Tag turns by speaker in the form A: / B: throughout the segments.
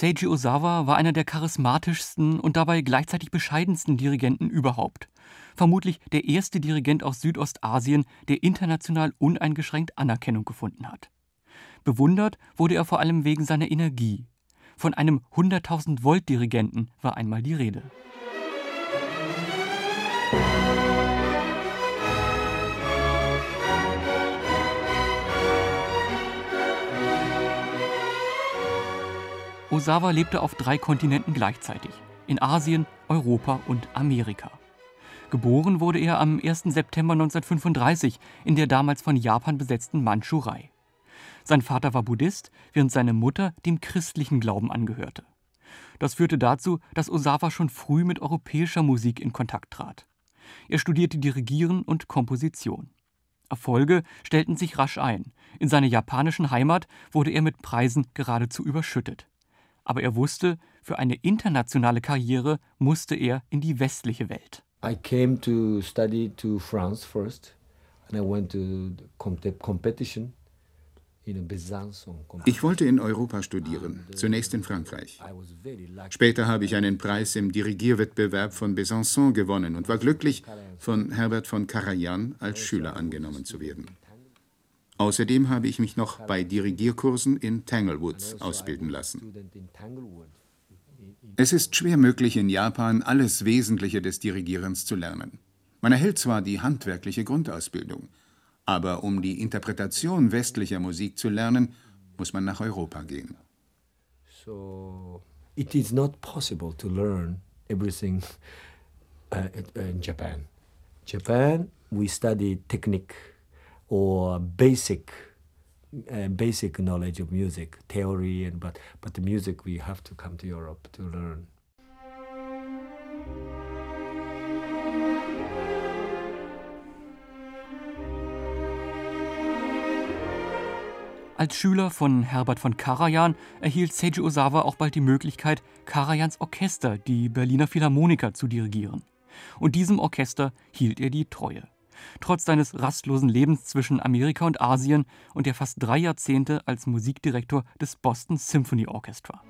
A: Seiji Ozawa war einer der charismatischsten und dabei gleichzeitig bescheidensten Dirigenten überhaupt. Vermutlich der erste Dirigent aus Südostasien, der international uneingeschränkt Anerkennung gefunden hat. Bewundert wurde er vor allem wegen seiner Energie. Von einem 100.000 Volt Dirigenten war einmal die Rede. Osawa lebte auf drei Kontinenten gleichzeitig: in Asien, Europa und Amerika. Geboren wurde er am 1. September 1935 in der damals von Japan besetzten Mandschurei. Sein Vater war Buddhist, während seine Mutter dem christlichen Glauben angehörte. Das führte dazu, dass Osawa schon früh mit europäischer Musik in Kontakt trat. Er studierte Dirigieren und Komposition. Erfolge stellten sich rasch ein. In seiner japanischen Heimat wurde er mit Preisen geradezu überschüttet aber er wusste, für eine internationale Karriere musste er in die westliche Welt. I came to study to France first and I went to
B: competition ich wollte in Europa studieren, zunächst in Frankreich. Später habe ich einen Preis im Dirigierwettbewerb von Besançon gewonnen und war glücklich, von Herbert von Karajan als Schüler angenommen zu werden. Außerdem habe ich mich noch bei Dirigierkursen in Tanglewoods ausbilden lassen. Es ist schwer möglich, in Japan alles Wesentliche des Dirigierens zu lernen. Man erhält zwar die handwerkliche Grundausbildung, aber um die Interpretation westlicher Musik zu lernen, muss man nach Europa gehen. So it is not possible to learn everything uh, in Japan. Japan we study technique or basic uh, basic knowledge of music, theory, and but but the music we have to come to Europe to learn.
A: Als Schüler von Herbert von Karajan erhielt Seiji Osawa auch bald die Möglichkeit, Karajans Orchester, die Berliner Philharmoniker, zu dirigieren. Und diesem Orchester hielt er die Treue trotz seines rastlosen Lebens zwischen Amerika und Asien und der fast drei Jahrzehnte als Musikdirektor des Boston Symphony Orchestra.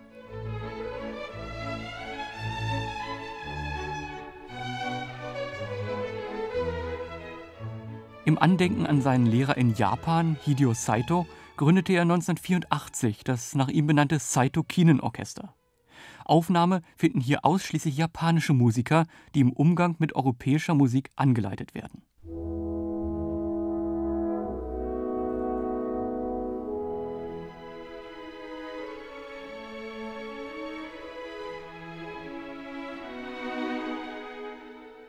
A: Im Andenken an seinen Lehrer in Japan, Hideo Saito, gründete er 1984 das nach ihm benannte Saito Kinen Orchester. Aufnahme finden hier ausschließlich japanische Musiker, die im Umgang mit europäischer Musik angeleitet werden.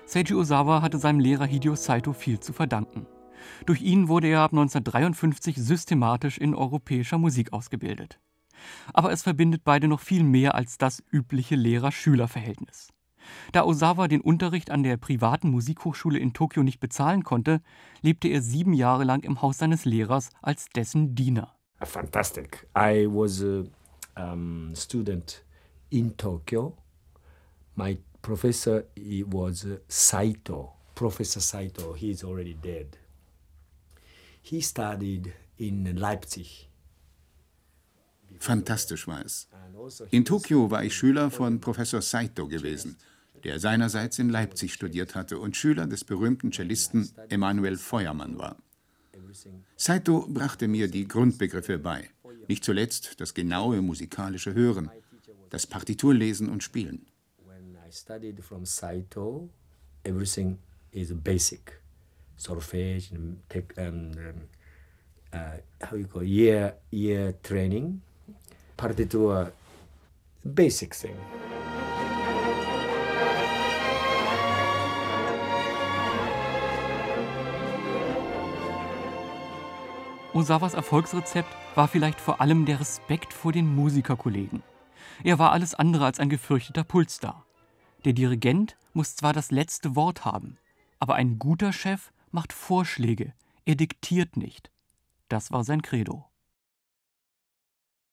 A: Seiji Osawa hatte seinem Lehrer Hideo Saito viel zu verdanken. Durch ihn wurde er ab 1953 systematisch in europäischer Musik ausgebildet. Aber es verbindet beide noch viel mehr als das übliche Lehrer-Schüler-Verhältnis. Da Osawa den Unterricht an der privaten Musikhochschule in Tokio nicht bezahlen konnte, lebte er sieben Jahre lang im Haus seines Lehrers als dessen Diener.
C: Fantastic. I was a um, student in Tokyo. My professor was Saito, Professor Saito. He is already dead. He studied in Leipzig.
B: Fantastisch war es. Also in Tokio war ich Schüler von Professor Saito gewesen, der seinerseits in Leipzig studiert hatte und Schüler des berühmten Cellisten Emanuel Feuermann war. Saito brachte mir die Grundbegriffe bei, nicht zuletzt das genaue musikalische Hören, das Partiturlesen und Spielen. I studied from Saito, everything is basic. Solfege, uh, training, partitur, basic thing.
A: Osawas Erfolgsrezept war vielleicht vor allem der Respekt vor den Musikerkollegen. Er war alles andere als ein gefürchteter Pulsstar. Der Dirigent muss zwar das letzte Wort haben, aber ein guter Chef macht Vorschläge, er diktiert nicht. Das war sein Credo.